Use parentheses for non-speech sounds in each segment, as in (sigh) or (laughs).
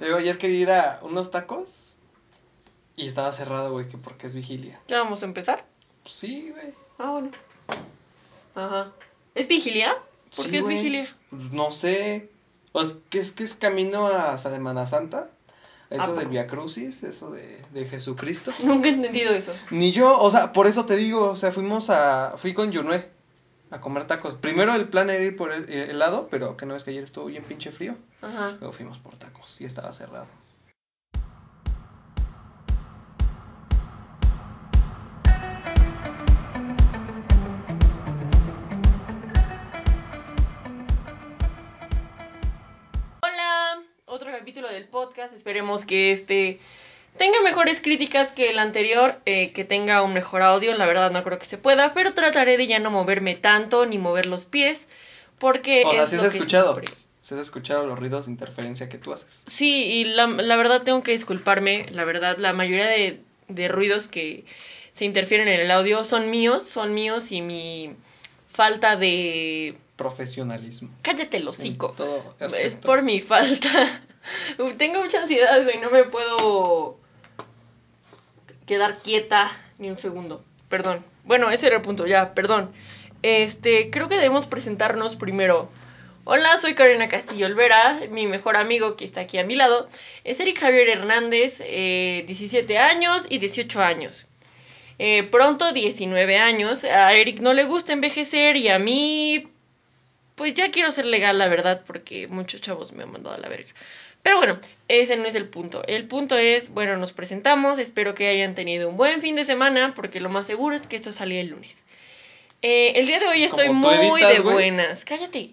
Luego ayer quería ir a unos tacos y estaba cerrado, güey, que porque es vigilia. ¿Ya vamos a empezar? Pues sí, güey. Ah, bueno. Ajá. ¿Es vigilia? ¿Por Sí, qué es güey. vigilia? Pues no sé. O es que es que es camino a Semana Santa. ¿A Eso de poco? Via Crucis, eso de, de Jesucristo. (laughs) Nunca he entendido eso. Ni yo, o sea, por eso te digo, o sea, fuimos a, fui con Yunue a comer tacos. Primero el plan era ir por el el helado, pero que no es que ayer estuvo bien pinche frío. Ajá. Luego fuimos por tacos y estaba cerrado. Hola, otro capítulo del podcast. Esperemos que este tenga mejores críticas que el anterior, eh, que tenga un mejor audio. La verdad no creo que se pueda, pero trataré de ya no moverme tanto ni mover los pies, porque O sea, es lo has que escuchado. siempre- Se has escuchado los ruidos de interferencia que tú haces. Sí, y la, la verdad tengo que disculparme. La verdad, la mayoría de, de ruidos que se interfieren en el audio son míos, son míos y mi falta de... Profesionalismo. Cállate el hocico. Es por mi falta. (laughs) Tengo mucha ansiedad, güey. No me puedo quedar quieta ni un segundo. Perdón. Bueno, ese era el punto, ya, perdón. Este, creo que debemos presentarnos primero. Hola, soy Karina Castillo Olvera. Mi mejor amigo que está aquí a mi lado es Eric Javier Hernández, eh, 17 años y 18 años. Eh, pronto 19 años. A Eric no le gusta envejecer y a mí pues ya quiero ser legal, la verdad, porque muchos chavos me han mandado a la verga. Pero bueno, ese no es el punto. El punto es, bueno, nos presentamos, espero que hayan tenido un buen fin de semana, porque lo más seguro es que esto salga el lunes. Eh, el día de hoy Es estoy muy editas, de buenas. Cállate.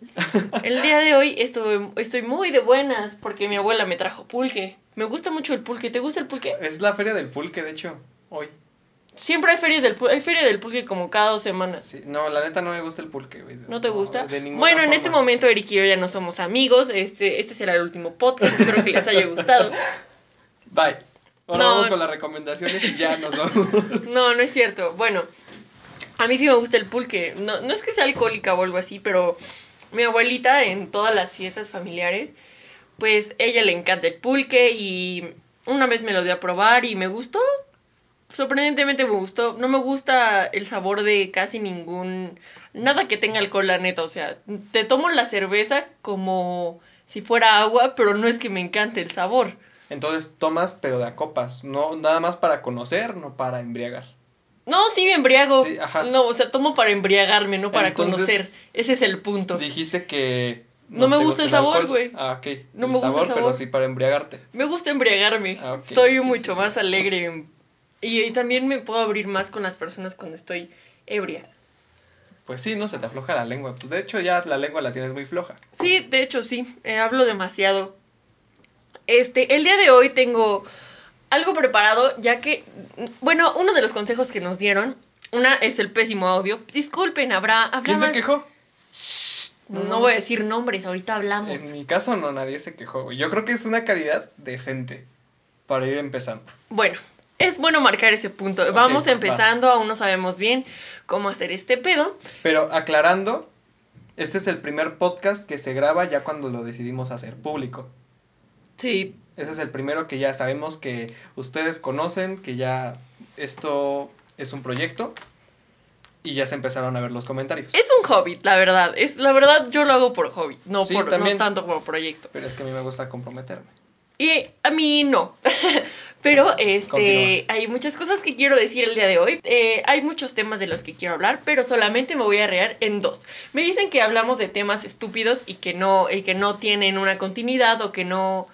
El día de hoy estoy, estoy muy de buenas porque mi abuela me trajo pulque. Me gusta mucho el pulque. ¿Te gusta el pulque? Es la feria del pulque, de hecho, hoy. Siempre hay ferias del pulque. Hay feria del pulque como cada dos semanas. Sí, no, la neta no me gusta el pulque, güey. ¿No te gusta? de ninguna bueno, en este momento Eric y yo ya no somos amigos. Este, este será el último podcast. Espero que les haya gustado. (laughs) Bye. Ahora No. vamos con las recomendaciones y ya nos vamos. No, no es cierto. Bueno, a mí sí me gusta el pulque. No, no es que sea alcohólica o algo así, pero mi abuelita en todas las fiestas familiares, pues ella le encanta el pulque y una vez me lo dio a probar y me gustó. Sorprendentemente me gustó. No me gusta el sabor de casi ningún... Nada que tenga alcohol, la neta. O sea, te tomo la cerveza como si fuera agua, pero no es que me encante el sabor. Entonces tomas, pero de a copas. No, nada más para conocer, no para embriagar. No, sí me embriago. Sí, ajá. No, o sea, tomo para embriagarme, no para Entonces, conocer. Ese es el punto. Dijiste que. No me gusta el sabor, güey. Ah, ok. No el me gusta el sabor, pero sí para embriagarte. Me gusta embriagarme. Ah, Soy sí, mucho sí, más alegre. Y, y también me puedo abrir más con las personas cuando estoy ebria. Pues sí, no se te afloja la lengua. Pues de hecho ya la lengua la tienes muy floja. Sí, de hecho sí, eh, hablo demasiado. Este, el día de hoy tengo algo preparado, ya que, mm, bueno, uno de los consejos que nos dieron, una es el pésimo audio. Disculpen, habrá, habrá ¿Quién se quejó? No, No, voy a decir nombres, ahorita hablamos. En mi caso no, nadie se quejó. Yo creo que es una calidad decente para ir empezando. Bueno, es bueno marcar ese punto. Vamos vas. empezando, aún no sabemos bien cómo hacer este pedo. Pero aclarando, este es el primer podcast que se graba ya cuando lo decidimos hacer público. Sí, Ese es el primero que ya sabemos que ustedes conocen, que ya esto es un proyecto y ya se empezaron a ver los comentarios. es un hobby, la verdad. Es la verdad yo lo hago por hobby, no Sí, por también. no tanto por proyecto. Pero es que a mí me gusta comprometerme. Y a mí no. (laughs) Pero este, continúa. hay muchas cosas que quiero decir el día de hoy. Eh, hay muchos temas de los que quiero hablar, pero solamente me voy a rear en dos. Me dicen que hablamos de temas estúpidos y que no, y que no tienen una continuidad o que no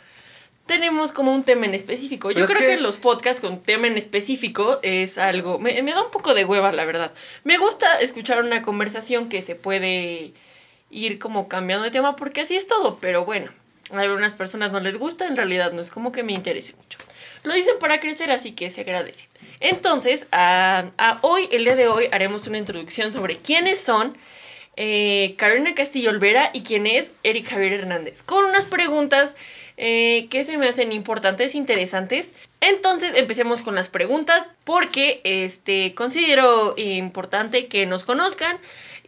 tenemos como un tema en específico. Pero Yo es creo que... que- los podcasts con tema en específico es algo. Me, me da un poco de hueva, la verdad. Me gusta escuchar una conversación que se puede ir como cambiando de tema porque así es todo, pero bueno, a algunas personas no les gusta, en realidad no es como que me interese mucho. Lo dicen para crecer, así que se agradece. Entonces, a, hoy, el día de hoy, haremos una introducción sobre quiénes son eh, Carolina Castillo Olvera y quién es Eric Javier Hernández, con unas preguntas eh, que se me hacen importantes, interesantes. Entonces, empecemos con las preguntas porque este, considero importante que nos conozcan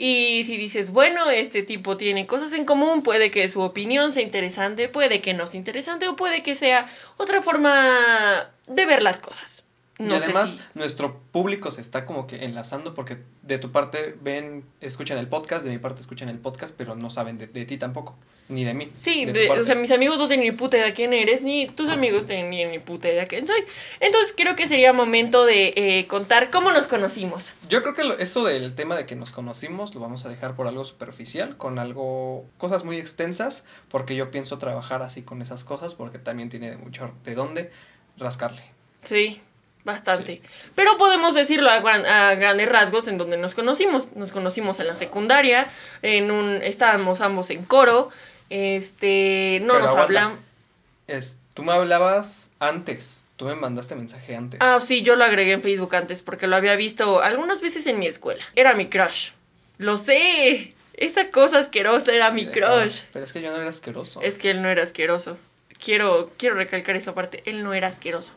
Y si dices, bueno, este tipo tiene cosas en común, puede que su opinión sea interesante, puede que no sea interesante o puede que sea otra forma de ver las cosas. No y además, si- nuestro público se está como que enlazando porque de tu parte ven, escuchan el podcast, de mi parte escuchan el podcast, pero no saben de, de ti tampoco, ni de mí. Sí, de o sea, mis amigos no tienen ni puta idea quién eres, ni tus amigos tienen ni puta idea quién soy. Entonces creo que sería momento de eh, contar cómo nos conocimos. Yo creo que lo- eso del tema de que nos conocimos lo vamos a dejar por algo superficial, con algo, cosas muy extensas, porque yo pienso trabajar así con esas cosas, porque también tiene mucho de dónde rascarle. Sí, bastante. Pero podemos decirlo a, gran- a grandes rasgos en donde nos conocimos. Nos conocimos en la secundaria, en un, estábamos ambos en coro, este, no Pero nos hablamos. Tú me hablabas antes, tú me mandaste mensaje antes. Ah, sí, yo lo agregué en Facebook antes porque lo había visto algunas veces en mi escuela. Era mi crush. Lo sé. Esa cosa asquerosa era Sí, mi crush. Pero es que yo no era asqueroso. Es que él no era asqueroso. Quiero, quiero recalcar esa parte. Él no era asqueroso.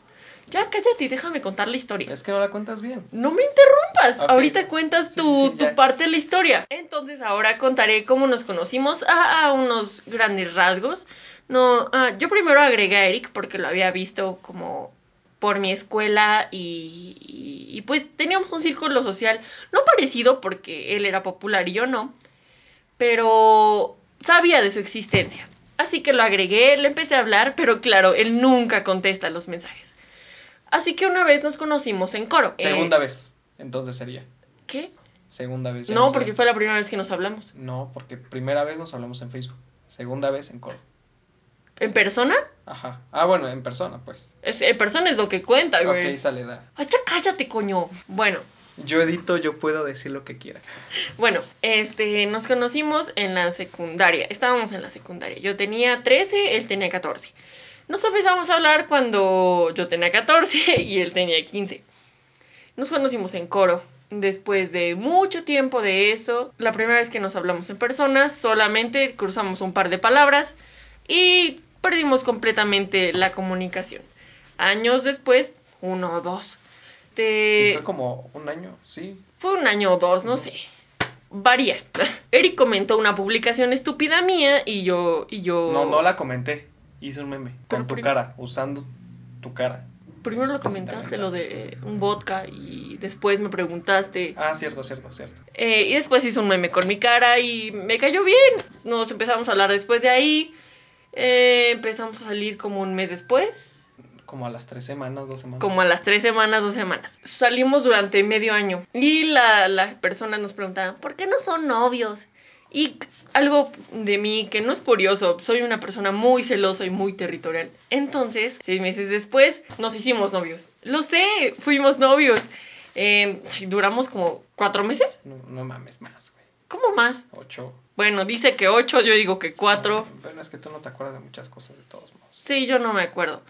Ya cállate y déjame contar la historia. Es que no la cuentas bien. No me interrumpas. Ahorita cuentas sí, tu, sí, tu parte de la historia. Entonces ahora contaré cómo nos conocimos a, a unos grandes rasgos. No, ah, yo primero agregué a Eric porque lo había visto como por mi escuela y, y- y, pues teníamos un círculo social no parecido porque él era popular y yo no, pero sabía de su existencia. Así que lo agregué, le empecé a hablar, pero claro, él nunca contesta los mensajes. Así que una vez nos conocimos en coro. Eh, Segunda vez. Entonces sería. ¿Qué? Segunda vez. No, porque fue la primera vez que nos hablamos. No, porque primera vez nos hablamos en Facebook. Segunda vez en coro. ¿En persona? Ajá. Ah, bueno, en persona, pues. Es- en persona es lo que cuenta, güey. Ok, sale, da. Ay, ya cállate, coño. Bueno, Yo edito, yo puedo decir lo que quiera. bueno, este, nos conocimos en la secundaria. Estábamos en la secundaria. Yo tenía 13, él tenía 14. Nos empezamos a hablar cuando yo tenía 14 (laughs) y él tenía 15. Nos conocimos en coro. Después de mucho tiempo de eso, la primera vez que nos hablamos en persona, solamente cruzamos un par de palabras y perdimos completamente la comunicación. Años después, uno o dos. Te- Sí, fue como un año, sí. fue un año o dos, no sé. Varía. (laughs) Eric comentó una publicación estúpida mía y yo. Y yo... No, no la comenté. Hice un meme Pero con tu cara, usando tu cara. Primero lo comentaste lo de eh, un vodka y después me preguntaste. Ah, cierto, cierto, cierto. Eh, y después hizo un meme con mi cara y me cayó bien. Nos empezamos a hablar después de ahí. Eh, empezamos a salir como un mes después. Como a las tres semanas, dos semanas. Como a las tres semanas, dos semanas. Salimos durante medio año. Y la, las personas nos preguntaban, ¿por qué no son novios? Y algo de mí que no es curioso, soy una persona muy celosa y muy territorial. Entonces, seis meses después, nos hicimos novios. Lo sé, fuimos novios. Eh, duramos como cuatro meses. No, no mames más, güey. ¿Cómo más? Ocho. Bueno, dice que ocho, yo digo que cuatro. Bueno, es que tú no te acuerdas de muchas cosas de todos modos. Sí, yo no me acuerdo.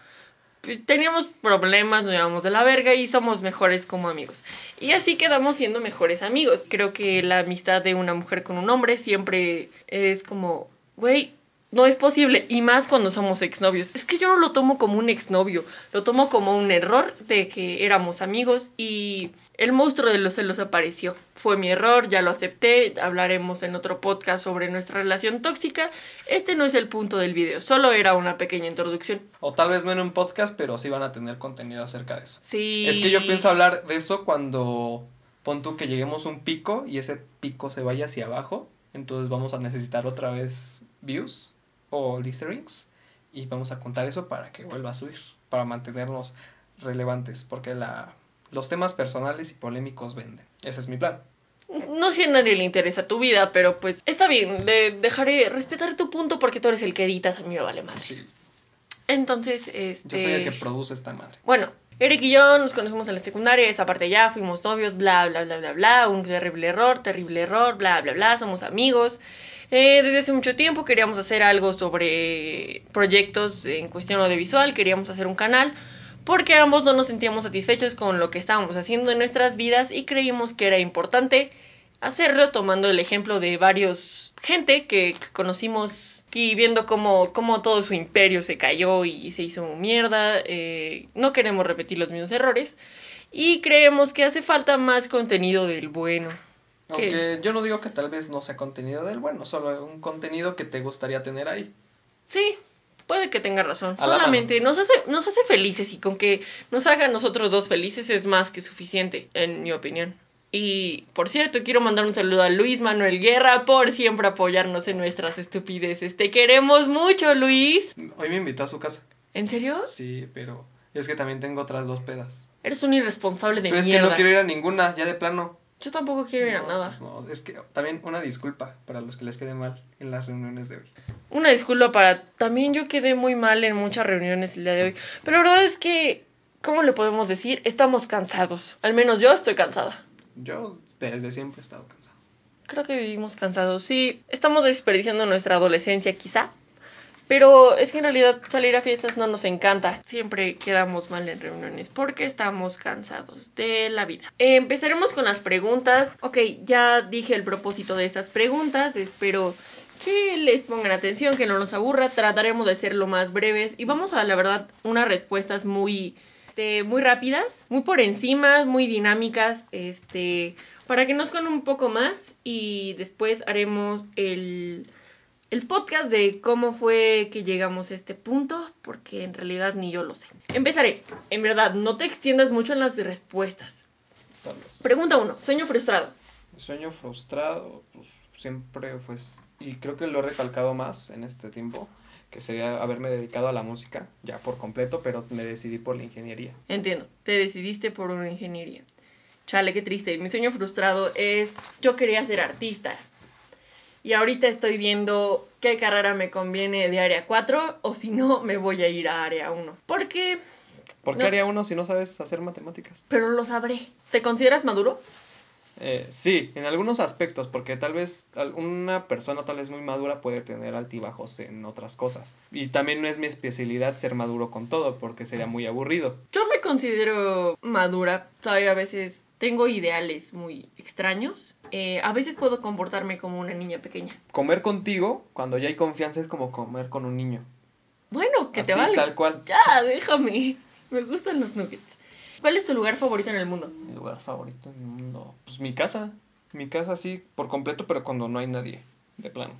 Teníamos problemas, nos llevamos de la verga y somos mejores como amigos. Y así quedamos siendo mejores amigos. Creo que la amistad de una mujer con un hombre siempre es como, güey, no es posible. Y más cuando somos exnovios. Es que yo no lo tomo como un exnovio, lo tomo como un error de que éramos amigos y el monstruo de los celos apareció. Fue mi error, ya lo acepté. Hablaremos en otro podcast sobre nuestra relación tóxica. Este no es el punto del video, solo era una pequeña introducción. O tal vez no en un podcast, pero sí van a tener contenido acerca de eso. Sí. Es que yo pienso hablar de eso cuando pon tú que lleguemos a un pico y ese pico se vaya hacia abajo. Entonces vamos a necesitar otra vez views o listerings y vamos a contar eso para que vuelva a subir, para mantenernos relevantes, porque la, los temas personales y polémicos venden. Ese es mi plan. No sé si a nadie le interesa tu vida, pero pues está bien, le dejaré respetar tu punto porque tú eres el que editas, a mí me vale más. Sí, Entonces, yo este... soy el que produce esta madre. Bueno, Eric y yo nos conocimos en la secundaria, esa parte ya, fuimos novios, bla, bla, bla, bla, bla, un terrible error, terrible error, bla, bla, bla, somos amigos. Eh, desde hace mucho tiempo queríamos hacer algo sobre proyectos en cuestión audiovisual, queríamos hacer un canal, porque ambos no nos sentíamos satisfechos con lo que estábamos haciendo en nuestras vidas y creímos que era importante hacerlo tomando el ejemplo de varios gente que, conocimos y viendo cómo, cómo todo su imperio se cayó y se hizo mierda. eh, no queremos repetir los mismos errores y creemos que hace falta más contenido del bueno. Yo no digo que tal vez no sea contenido del bueno, solo un contenido que te gustaría tener ahí. Sí, puede que tenga razón. A Solamente nos hace, nos hace felices y con que nos haga nosotros dos felices es más que suficiente, en mi opinión. Y por cierto, quiero mandar un saludo a Luis Manuel Guerra por siempre apoyarnos en nuestras estupideces. Te queremos mucho, Luis. Hoy me invitó a su casa. ¿En serio? Sí, pero es que también tengo otras dos pedas. Eres un irresponsable de pero es que mierda. no quiero ir a ninguna, ya de plano. Yo tampoco quiero ir a nada. pues no, es que también una disculpa para los que les quede mal en las reuniones de hoy. Una disculpa para... También yo quedé muy mal en muchas reuniones el día de hoy. Pero la verdad es que, ¿cómo le podemos decir? Estamos cansados. Al menos yo estoy cansada. Yo desde siempre he estado cansado. Creo que vivimos cansados. Sí, estamos desperdiciando nuestra adolescencia quizá. Pero es que en realidad salir a fiestas no nos encanta. Siempre quedamos mal en reuniones porque estamos cansados de la vida. Empezaremos con las preguntas. Ok, ya dije el propósito de estas preguntas. Espero que les pongan atención, que no nos aburra. Trataremos de ser lo más breves. Y vamos a, la verdad, unas respuestas muy, este, muy rápidas, muy por encima, muy dinámicas. Este, para que nos con un poco más. Y después haremos el el podcast de cómo fue que llegamos a este punto, porque en realidad ni yo lo sé. Empezaré. En verdad, no te extiendas mucho en las respuestas. Pregunta 1. Sueño frustrado. Sueño frustrado, pues siempre fue, y creo que lo he recalcado más en este tiempo, que sería haberme dedicado a la música, ya por completo, pero me decidí por la ingeniería. Entiendo. Te decidiste por una ingeniería. Chale, qué triste. Mi sueño frustrado es yo quería ser artista. Y ahorita estoy viendo qué carrera me conviene de área 4 o si no (laughs) me voy a ir a área 1. Porque ¿Por qué No. haría uno si no sabes hacer matemáticas? pero lo sabré. ¿Te consideras maduro? Eh, sí, en algunos aspectos, porque tal vez una persona tal vez muy madura puede tener altibajos en otras cosas. Y también no es mi especialidad ser maduro con todo, porque sería muy aburrido. Yo me considero madura, todavía a veces tengo ideales muy extraños. Eh, a veces puedo comportarme como una niña pequeña. Comer contigo, cuando ya hay confianza, es como comer con un niño. Bueno, que te vale. tal cual. Ya, déjame. Me gustan los nuggets. ¿Cuál es tu lugar favorito en el mundo? Mi lugar favorito en el mundo. Pues mi casa. Mi casa sí, por completo, pero cuando no hay nadie. De plano.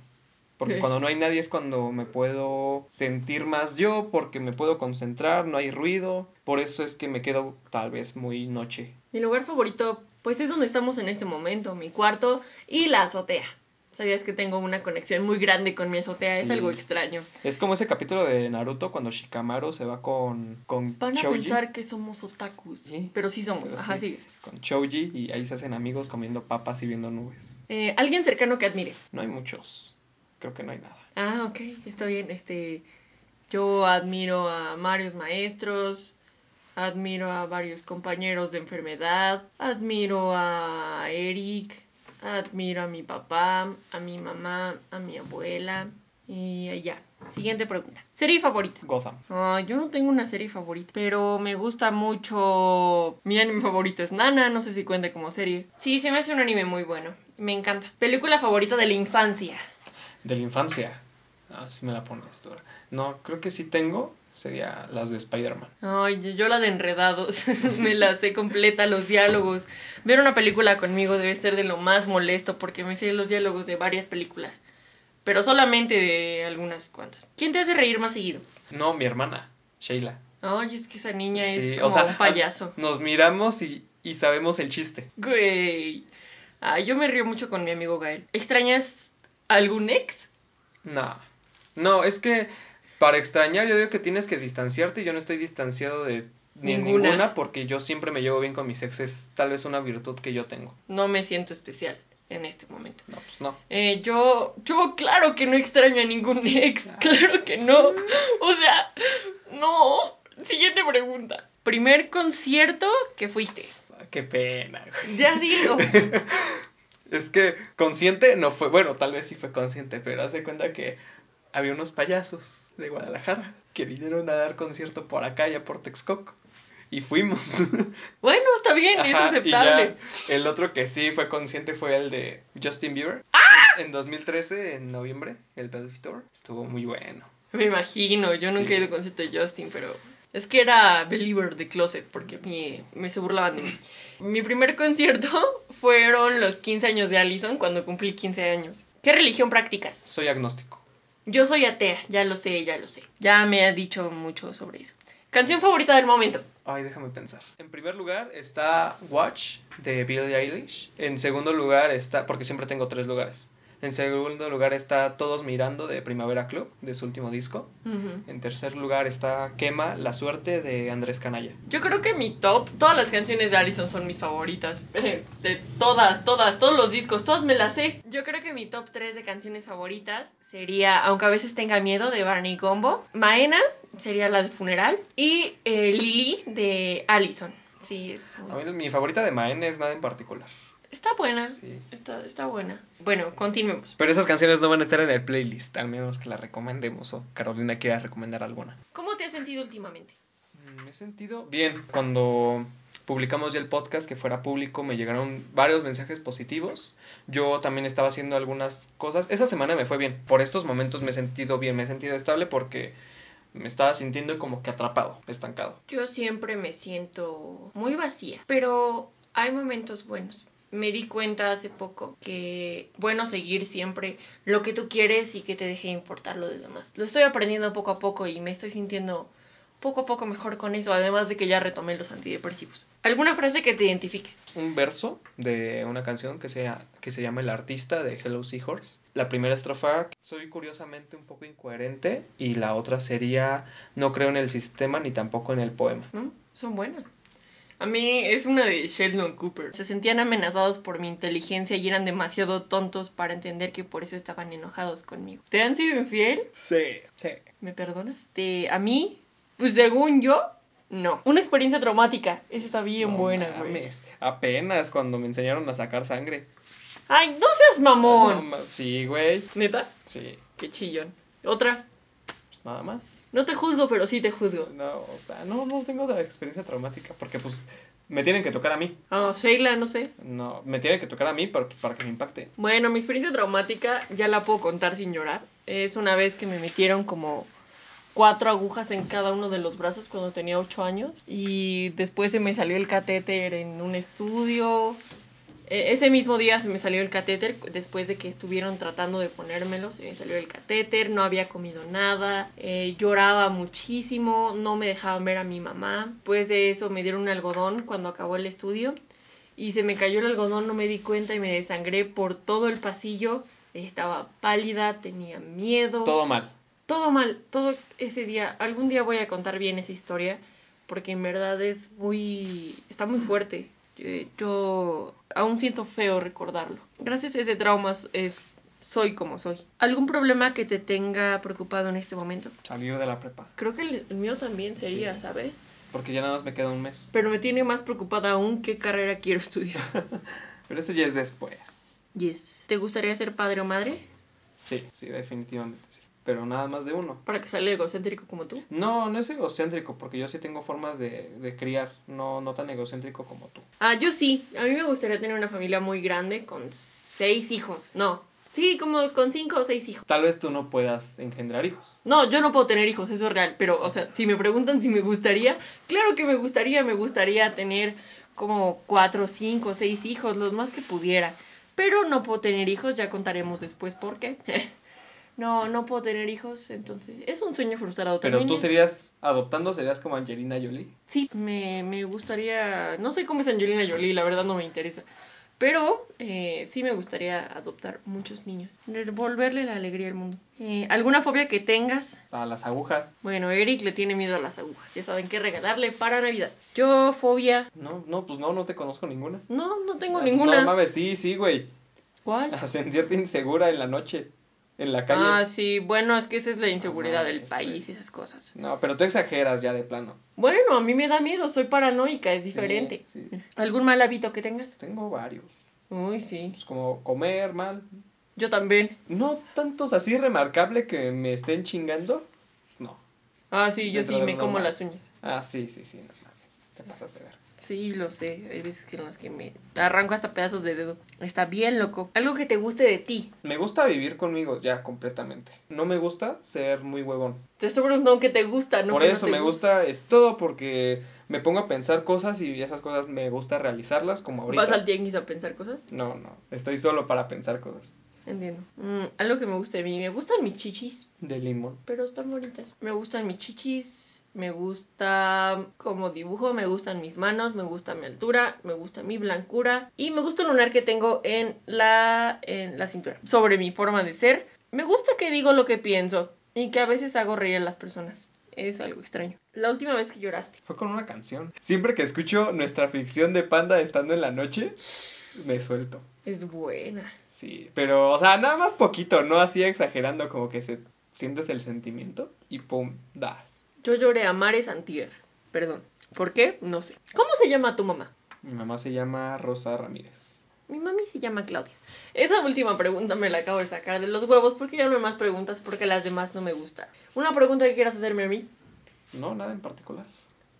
Porque cuando no hay nadie es cuando me puedo sentir más yo, porque me puedo concentrar, no hay ruido. Por eso es que me quedo tal vez muy noche. Mi lugar favorito, pues es donde estamos en este momento, mi cuarto y la azotea. ¿Sabías que tengo una conexión muy grande con mi azotea? Es algo extraño. Es como ese capítulo de Naruto cuando Shikamaru se va con, con Van a Choji. pensar que somos otakus. Sí. Pero sí somos. Pero Ajá, sí, sigue. Con Choji y ahí se hacen amigos comiendo papas y viendo nubes. Eh, ¿Alguien cercano que admires? No hay muchos. Creo que no hay nada. Ah, ok, está bien. Este, yo admiro a varios maestros, admiro a varios compañeros de enfermedad, admiro a Eric, admiro a mi papá, a mi mamá, a mi abuela y ya. Siguiente pregunta. ¿Serie favorita? Gotham. Ah, yo no tengo una serie favorita, pero me gusta mucho. Mi anime favorito es Nana, no sé si cuenta como serie. Sí, se me hace un anime muy bueno. Me encanta. Película favorita de la infancia. De la infancia. Ah, sí me la pones dura. No, creo que sí tengo. Sería las de Spider-Man. Ay, yo- la de enredados, (laughs) me la sé completa, los diálogos. Ver una película conmigo debe ser de lo más molesto porque me sé los diálogos de varias películas, pero solamente de algunas cuantas. ¿Quién te hace reír más seguido? No, mi hermana, Sheila. Ay, es que esa niña Sí, es o como sea, un payaso. Nos miramos y, y sabemos el chiste. Güey. Ay, yo me río mucho con mi amigo Gael. ¿Extrañas algún ex? No. No, es que para extrañar yo digo que tienes que distanciarte y yo no estoy distanciado de ni Ninguna. ninguna porque yo siempre me llevo bien con mis exes. Tal vez una virtud que yo tengo. No me siento especial en este momento. No, pues no. Eh, yo, yo claro que no extraño a ningún ex, claro que no. O sea, no. Siguiente pregunta. Primer concierto que fuiste. Ah, Qué pena, güey. Ya digo. (laughs) Es que consciente no fue, bueno, tal vez sí fue consciente, pero hace cuenta que había unos payasos de Guadalajara que vinieron a dar concierto por acá, ya por Texcoco. Y fuimos. (laughs) Bueno, está bien, es Ajá, y aceptable. ya el otro que sí fue consciente fue el de Justin Bieber. ¡Ah! En 2013, en noviembre, el Belfry Tour. Estuvo muy bueno. Me imagino, yo nunca Sí. he ido al concierto de Justin, pero es que era Believer de Closet porque me, me se burlaban de mí. Mi primer concierto fueron los 15 años de Allison cuando cumplí 15 años. ¿Qué religión practicas? Soy agnóstico. Yo soy atea, ya lo sé, ya lo sé. Ya me ha dicho mucho sobre eso. Canción favorita del momento. Ay, déjame pensar. En primer lugar está Watch de Billie Eilish. En segundo lugar está, porque siempre tengo tres lugares. En segundo lugar está Todos Mirando de Primavera Club, de su último disco. En tercer lugar está Quema, La Suerte de Andrés Canalla. Yo creo que mi top, todas las canciones de Allison son mis favoritas. (laughs) De todas, todas, todos los discos, todas me las sé. Yo creo que mi top 3 de canciones favoritas sería Aunque a veces tenga miedo de Barney Gombo. Maena sería la de Funeral. Y eh, Lily de Allison. Sí, es muy- A mí mi favorita de Maen es nada en particular. Está buena. Sí. Está, está buena. Bueno, continuemos. Pero esas canciones no van a estar en el playlist, al menos que la recomendemos o Carolina quiera recomendar alguna. ¿Cómo te has sentido últimamente? Mm, Me he sentido bien. Cuando publicamos ya el podcast que fuera público me llegaron varios mensajes positivos. Yo también estaba haciendo algunas cosas. Esa semana me fue bien. Por estos momentos me he sentido bien, me he sentido estable porque me estaba sintiendo como que atrapado, estancado. Yo siempre me siento muy vacía, pero hay momentos buenos. Me di cuenta hace poco que bueno seguir siempre lo que tú quieres y que te deje importar lo de demás. Lo estoy aprendiendo poco a poco y me estoy sintiendo poco a poco mejor con eso, además de que ya retomé los antidepresivos. ¿Alguna frase que te identifique? Un verso de una canción que se, que se llama El Artista de Hello Seahorse. La primera estrofa, soy curiosamente un poco incoherente y la otra sería, no creo en el sistema ni tampoco en el poema. ¿no? Son buenas. A mí es una de Sheldon Cooper. Se sentían amenazados por mi inteligencia y eran demasiado tontos para entender que por eso estaban enojados conmigo. ¿Te han sido infiel? Sí, sí. ¿Me perdonas? De, a mí, pues según yo, no. Una experiencia traumática. Esa está bien No buena, güey. Apenas cuando me enseñaron a sacar sangre. Ay, no seas mamón. ma- sí, güey. ¿Neta? Sí, Qué chillón. Otra. Pues nada más. No te juzgo, pero sí te juzgo. No, o sea, no, no tengo la experiencia traumática porque pues me tienen que tocar a mí. Ah, Sheila, no sé. No, me tienen que tocar a mí para, para que me impacte. Bueno, mi experiencia traumática ya la puedo contar sin llorar. Es una vez que me metieron como cuatro agujas en cada uno de los brazos cuando tenía ocho años y después se me salió el catéter en un estudio. E- Ese mismo día se me salió el catéter después de que estuvieron tratando de ponérmelo, se me salió el catéter, no había comido nada, eh, lloraba muchísimo, no me dejaban ver a mi mamá. Después de eso me dieron un algodón cuando acabó el estudio y se me cayó el algodón, no me di cuenta y me desangré por todo el pasillo. Estaba pálida, tenía miedo. Todo mal. Todo mal, todo ese día. Algún día voy a contar bien esa historia porque en verdad es muy... está muy fuerte. Yo, aún siento feo recordarlo. Gracias a ese trauma es, soy como soy. ¿Algún problema que te tenga preocupado en este momento? Salir de la prepa. Creo que el, el mío también sería, Sí. ¿sabes? Porque ya nada más me queda un mes. Pero me tiene más preocupada aún qué carrera quiero estudiar. (laughs) Pero eso ya es después. Yes. ¿Te gustaría ser padre o madre? Sí, sí, definitivamente sí. Pero nada más de uno. Para que salga egocéntrico como tú. No, no es egocéntrico, porque yo sí tengo formas de, de criar, no, no tan egocéntrico como tú. Ah, yo sí. A mí me gustaría tener una familia muy grande con seis hijos. No. Sí, como con cinco o seis hijos. Tal vez tú no puedas engendrar hijos. No, yo no puedo tener hijos, eso es real. Pero, o sea, si me preguntan si me gustaría, claro que me gustaría. Me gustaría tener como cuatro, cinco, seis hijos, los más que pudiera. Pero no puedo tener hijos, ya contaremos después por qué. (laughs) no, no puedo tener hijos, entonces es un sueño frustrado Pero también. tú es- serías, adoptando, serías como Angelina Jolie. Sí, me, me gustaría, no sé cómo es Angelina Jolie, la verdad no me interesa, pero eh, sí me gustaría adoptar muchos niños, devolverle la alegría al mundo. Eh, ¿Alguna fobia que tengas? A las agujas. Bueno, Eric le tiene miedo a las agujas, ya saben qué regalarle para Navidad. Yo, fobia, No, no, pues no, no te conozco ninguna. no, no tengo Ah, ninguna. No mames, sí, sí, güey. ¿Cuál? (laughs) A sentirte insegura en la noche, en la calle. Ah, sí, bueno, es que esa es la inseguridad del país y esas cosas. No, pero tú exageras ya de plano. Bueno, a mí me da miedo, soy paranoica, es diferente. Sí, ¿Algún mal hábito que tengas? Tengo varios. Uy, sí, Pues como comer mal. yo también. No tantos así remarcable que me estén chingando. No. Ah, sí, yo Dentro sí me como las uñas. Ah, sí, sí, sí, no mames. Te pasas de ver. Sí, lo sé. Hay veces que en las que me arranco hasta pedazos de dedo. Está bien loco. Algo que te guste de ti. Me gusta vivir conmigo ya completamente. No me gusta ser muy huevón. Te estoy preguntando qué te gusta, ¿no? Por que eso me gusta es todo porque me pongo a pensar cosas y esas cosas me gusta realizarlas como ahorita. ¿Vas al tianguis a pensar cosas? No, no, estoy solo para pensar cosas. Entiendo. Mm, algo que me gusta de mí. Me gustan mis chichis, De limón. pero están bonitas. Me gustan mis chichis. Me gusta como dibujo, me gustan mis manos, me gusta mi altura, me gusta mi blancura y me gusta el lunar que tengo en la, en la cintura. Sobre mi forma de ser, me gusta que digo lo que pienso y que a veces hago reír a las personas. Es algo extraño. La última vez que lloraste. Fue con una canción. Siempre que escucho nuestra ficción de panda estando en la noche, me suelto. Es buena. Sí, pero, o sea, nada más poquito, no así exagerando, como que se sientes el sentimiento y pum, das. Yo lloré a mares antier. Perdón. ¿Por qué? No sé. ¿Cómo se llama tu mamá? Mi mamá se llama Rosa Ramírez. Mi mami se llama Claudia. Esa última pregunta me la acabo de sacar de los huevos porque ya no hay más preguntas porque las demás no me gustan. ¿Una pregunta que quieras hacerme a mí? No, nada en particular.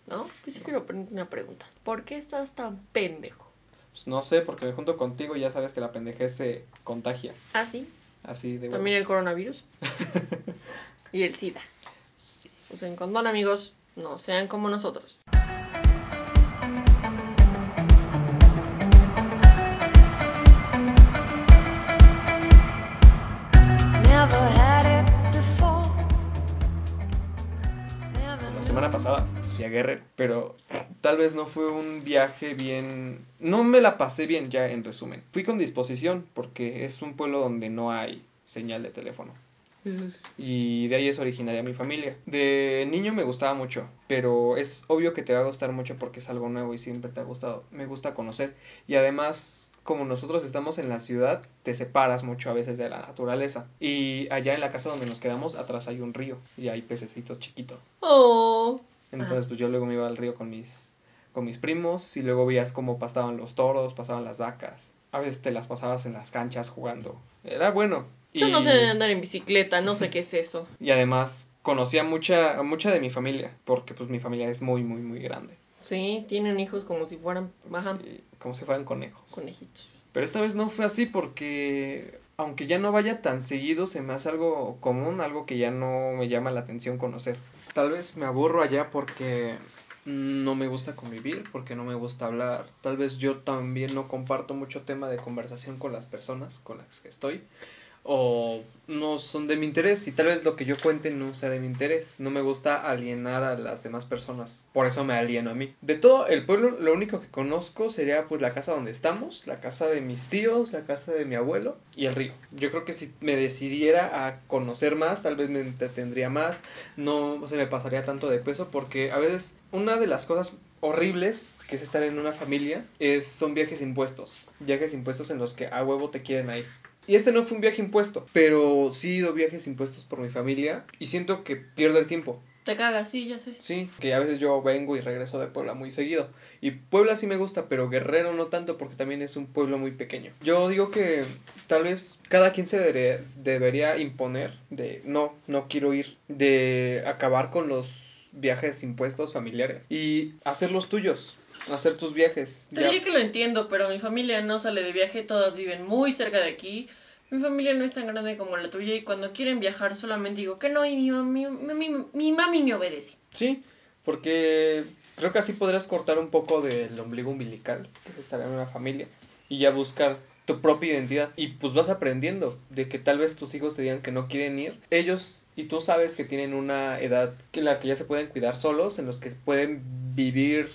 ¿No? Pues sí quiero poner una pregunta. ¿Por qué estás tan pendejo? Pues no sé, porque junto contigo ya sabes que la pendejez se contagia. ¿Ah, sí? Así de También el huevos. coronavirus. (laughs) y el SIDA. Sí. Usen condón, amigos. No sean como nosotros. La semana pasada fui a Guerrero, pero tal vez no fue un viaje bien... No me la pasé bien ya en resumen. Fui con disposición porque es un pueblo donde no hay señal de teléfono. Y de ahí es originaria mi familia. De niño me gustaba mucho, pero es obvio que te va a gustar mucho porque es algo nuevo y siempre te ha gustado. Me gusta conocer. Y además, como nosotros estamos en la ciudad, te separas mucho a veces de la naturaleza. Y allá en la casa donde nos quedamos, atrás hay un río y hay pececitos chiquitos. Oh. Entonces, pues yo luego me iba al río con mis, con mis primos y luego veías cómo pasaban los toros, pasaban las vacas. A veces te las pasabas en las canchas jugando. Era bueno. Yo Y- no sé andar en bicicleta, no sé qué es eso. y además conocía mucha, mucha de mi familia, porque pues mi familia es muy, muy, muy grande. Sí, tienen hijos como si fueran Sí, como si fueran conejos. conejitos. Pero esta vez no fue así porque, aunque ya no vaya tan seguido, se me hace algo común, algo que ya no me llama la atención conocer. Tal vez me aburro allá porque no me gusta convivir, porque no me gusta hablar. Tal vez yo también no comparto mucho tema de conversación con las personas con las que estoy. O no son de mi interés y tal vez lo que yo cuente no sea de mi interés. No me gusta alienar a las demás personas. Por eso me alieno a mí. De todo el pueblo, lo único que conozco sería pues la casa donde estamos, la casa de mis tíos, la casa de mi abuelo y el río. Yo creo que si me decidiera a conocer más, tal vez me entretendría más. No se me pasaría tanto de peso porque a veces una de las cosas horribles que es estar en una familia es son viajes impuestos. Viajes impuestos en los que a huevo te quieren ahí. Y este no fue un viaje impuesto, pero sí he ido viajes impuestos por mi familia y siento que pierdo el tiempo. Te cagas, sí, ya sé. Sí, que a veces yo vengo y regreso de Puebla muy seguido. Y Puebla sí me gusta, pero Guerrero no tanto porque también es un pueblo muy pequeño. Yo digo que tal vez cada quien se debería, debería imponer de no, no quiero ir, de acabar con los viajes impuestos familiares y hacer los tuyos, hacer tus viajes. Te Ya- que lo entiendo, pero mi familia no sale de viaje, todas viven muy cerca de aquí. Mi familia no es tan grande como la tuya y cuando quieren viajar solamente digo que no y mi mami, mi, mi- mi mami me obedece. Sí, porque creo que así podrás cortar un poco del ombligo umbilical, que es estar en una familia, y ya buscar tu propia identidad. Y pues vas aprendiendo de que tal vez tus hijos te digan que no quieren ir. Ellos y tú sabes que tienen una edad en la que ya se pueden cuidar solos, en los que pueden vivir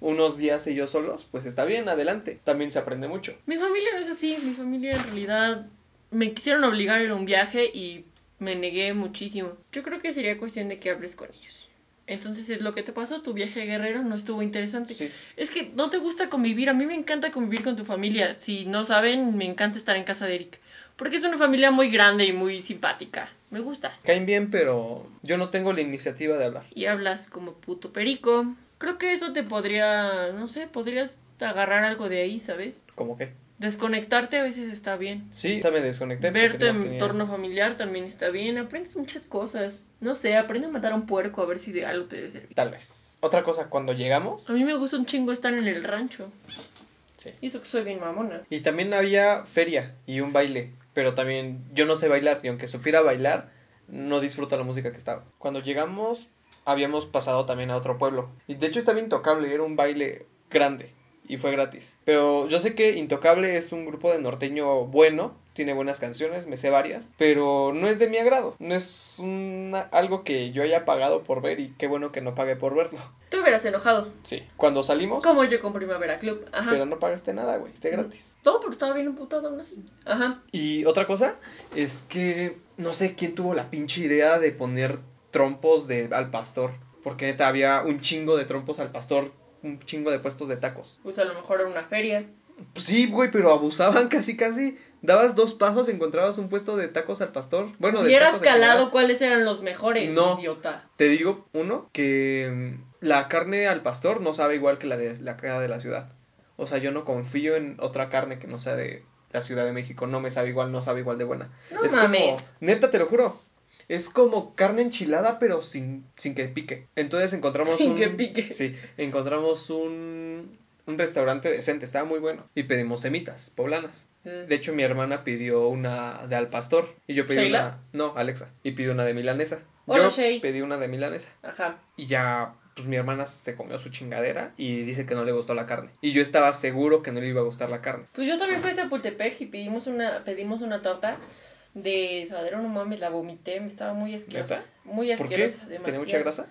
unos días ellos solos, pues está bien, adelante. También se aprende mucho. Mi familia no es así, mi familia en realidad me quisieron obligar a a un viaje y me negué muchísimo. Yo creo que sería cuestión de que hables con ellos. Entonces es lo que te pasó, tu viaje a guerrero no estuvo interesante. Sí. Es que no te gusta convivir, a mí me encanta convivir con tu familia. Si no saben, me encanta estar en casa de Eric. Porque es una familia muy grande y muy simpática. Me gusta. Caen bien, pero yo no tengo la iniciativa de hablar. Y hablas como puto perico. Creo que eso te podría, no sé, podrías agarrar algo de ahí, ¿sabes? ¿Cómo qué? Desconectarte a veces está bien. Sí, me desconecté. Ver tu no tenía- entorno familiar también está bien. Aprendes muchas cosas. No sé, aprende a matar a un puerco a ver si de algo te debe servir. Tal vez. Otra cosa, cuando llegamos. A mí me gusta un chingo estar en el rancho. Sí. Y eso que soy bien mamona. Y también había feria y un baile. Pero también yo no sé bailar. Y aunque supiera bailar, no disfruto la música que estaba. Cuando llegamos, habíamos pasado también a otro pueblo. Y de hecho estaba intocable. Era un baile grande. Y fue gratis. Pero yo sé que Intocable es un grupo de norteño bueno. Tiene buenas canciones, me sé varias. Pero no es de mi agrado. No es una- algo que yo haya pagado por ver. Y qué bueno que no pagué por verlo. Te hubieras enojado. Sí. Cuando salimos. Como yo con Primavera Club. Ajá. Pero no pagaste nada, güey. Esté gratis. No, pero estaba bien emputado aún así. Ajá. Y otra cosa es que no sé quién tuvo la pinche idea de poner trompos de al pastor. Porque neta había un chingo de trompos al pastor, un chingo de puestos de tacos. Pues a lo mejor era una feria. Pues sí, güey, pero abusaban (laughs) casi casi. Dabas dos pasos, encontrabas un puesto de tacos al pastor. Bueno, de Hubieras tacos calado cuáles eran los mejores, No. idiota. Te digo, uno, que mm, la carne al pastor no sabe igual que la de la de la ciudad. O sea, yo no confío en otra carne que no sea de la Ciudad de México. No me sabe igual, no sabe igual de buena. No es mames. como, neta, te lo juro. Es como carne enchilada, pero sin, sin que pique. Entonces encontramos Sin un. que pique. Sí, encontramos un, un restaurante decente, estaba muy bueno. Y pedimos semitas poblanas. Mm. De hecho, mi hermana pidió una de al pastor. Y yo pedí ¿Sheila? una. No, Alexa. Y pidió una de milanesa. Hola, yo Shay. pedí una de milanesa. Ajá. Y ya, pues mi hermana se comió su chingadera y dice que no le gustó la carne. Y yo estaba seguro que no le iba a gustar la carne. Pues yo también fui a Chapultepec y pedimos una, pedimos una torta de suadero, no mames, la vomité, me estaba muy asquerosa. Muy ¿Por qué? asquerosa, ¿Tiene demasiado. mucha grasa?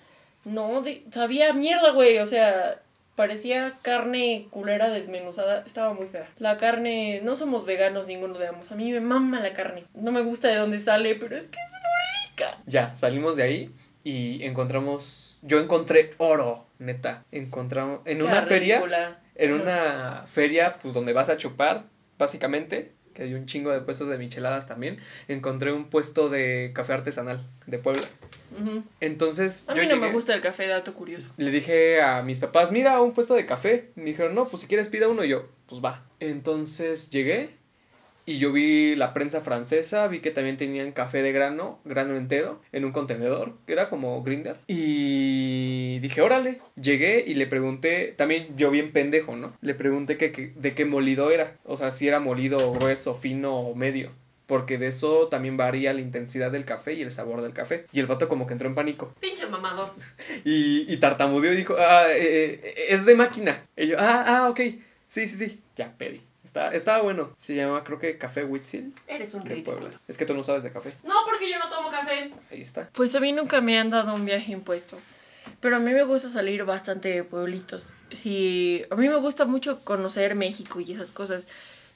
No, de- sabía mierda, güey, o sea, parecía carne culera desmenuzada, estaba muy fea. La carne, no somos veganos ninguno de ambos, a mí me mama la carne, no me gusta de dónde sale, pero es que es muy rica. Ya, salimos de ahí y encontramos. Yo encontré oro, neta. Encontramos. En una feria. En una feria, pues donde vas a chupar, básicamente. Que hay un chingo de puestos de micheladas también. Encontré un puesto de café artesanal de Puebla. Entonces. A yo mí no me gusta el café, dato curioso. Le dije a mis papás, mira, un puesto de café. Me dijeron, no, pues si quieres pida uno. Y yo, pues va. Entonces llegué y yo vi la prensa francesa, vi que también tenían café de grano, grano entero, en un contenedor, que era como grinder. Y dije, órale. Llegué y le pregunté, también yo bien pendejo, ¿no? Le pregunté que, que- de qué molido era. O sea, si era molido grueso, fino o medio. Porque de eso también varía la intensidad del café y el sabor del café. Y el vato como que entró en pánico. Pinche mamador. (laughs) Y, y tartamudeó y dijo, ah, eh, eh, es de máquina. Y yo, ah, ah, ok. Sí, sí, sí. Ya pedí. Está, estaba bueno. Se llama, creo que Café Huitzil Eres un. Puebla. Es que tú no sabes de café. No, porque yo no tomo café. Ahí está. Pues a mí nunca me han dado un viaje impuesto. Pero a mí me gusta salir bastante de pueblitos. Sí, a mí me gusta mucho conocer México y esas cosas.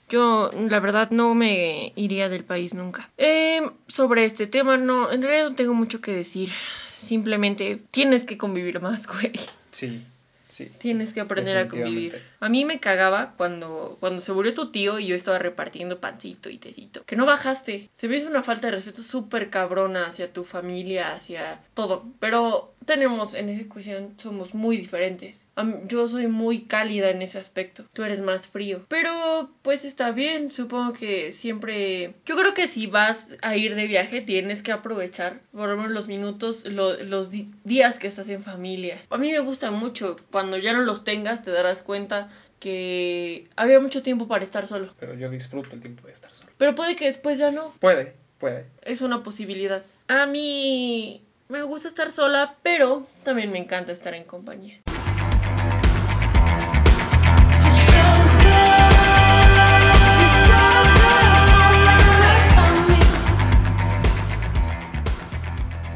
Yo, la verdad, no me iría del país nunca. Eh, sobre este tema, no, en realidad no tengo mucho que decir. Simplemente tienes que convivir más, güey. Sí, sí. Tienes que aprender a convivir. A mí me cagaba cuando, cuando se murió tu tío y yo estaba repartiendo pancito y tecito. Que no bajaste. Se me hizo una falta de respeto súper cabrona hacia tu familia, hacia todo. Pero tenemos en esa cuestión, somos muy diferentes. Yo soy muy cálida en ese aspecto. Tú eres más frío. Pero pues está bien. Supongo que siempre... Yo creo que si vas a ir de viaje tienes que aprovechar por lo menos los minutos, lo- los días que estás en familia. A mí me gusta mucho. Cuando ya no los tengas te darás cuenta que había mucho tiempo para estar solo. Pero yo disfruto el tiempo de estar solo. Pero puede que después ya no. Puede, puede. Es una posibilidad. A mí me gusta estar sola, pero también me encanta estar en compañía.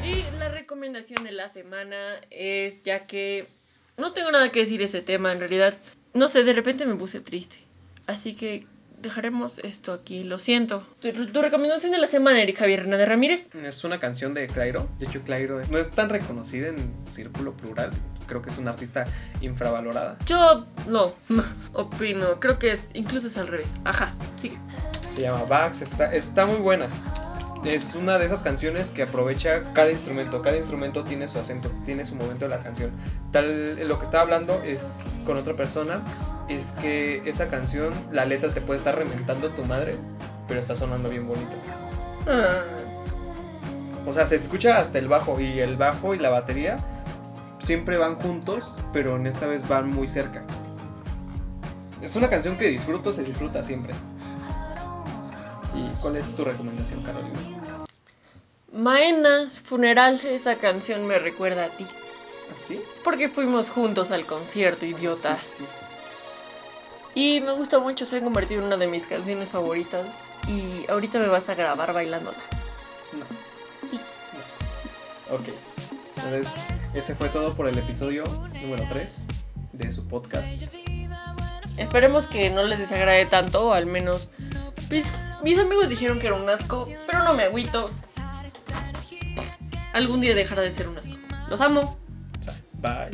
Y la recomendación de la semana es, ya que no tengo nada que decir ese tema, en realidad, no sé, de repente me puse triste. Así que dejaremos esto aquí, lo siento. Tu, tu recomendación de la semana, Eric Javier Hernández Ramírez. Es una canción de Clairo. De hecho, Clairo no es tan reconocida en círculo plural. Creo que es una artista infravalorada. Yo no, (laughs) opino, creo que es, incluso es al revés. Ajá, sigue. Se llama Vax. Está, está muy buena. Es una de esas canciones que aprovecha cada instrumento. Cada instrumento tiene su acento, tiene su momento de la canción. Tal, lo que estaba hablando es con otra persona, es que esa canción, la letra te puede estar reventando tu madre, pero está sonando bien bonito. Ah, O sea, se escucha hasta el bajo y el bajo y la batería siempre van juntos, pero en esta vez van muy cerca. Es una canción que disfruto, se disfruta siempre. ¿Y cuál es tu recomendación, Carolina? Maena, funeral, esa canción me recuerda a ti. ¿Así? Porque fuimos juntos al concierto, idiota. Sí, sí. Y me gusta mucho, se ha convertido en una de mis canciones favoritas. Y ahorita me vas a grabar bailándola. No. Sí. Ok. Entonces, ese fue todo por el episodio número 3 de su podcast. Esperemos que no les desagrade tanto, o al menos. Pues, mis amigos dijeron que era un asco, pero no me agüito. Algún día dejará de ser un asco. Los amo. Bye.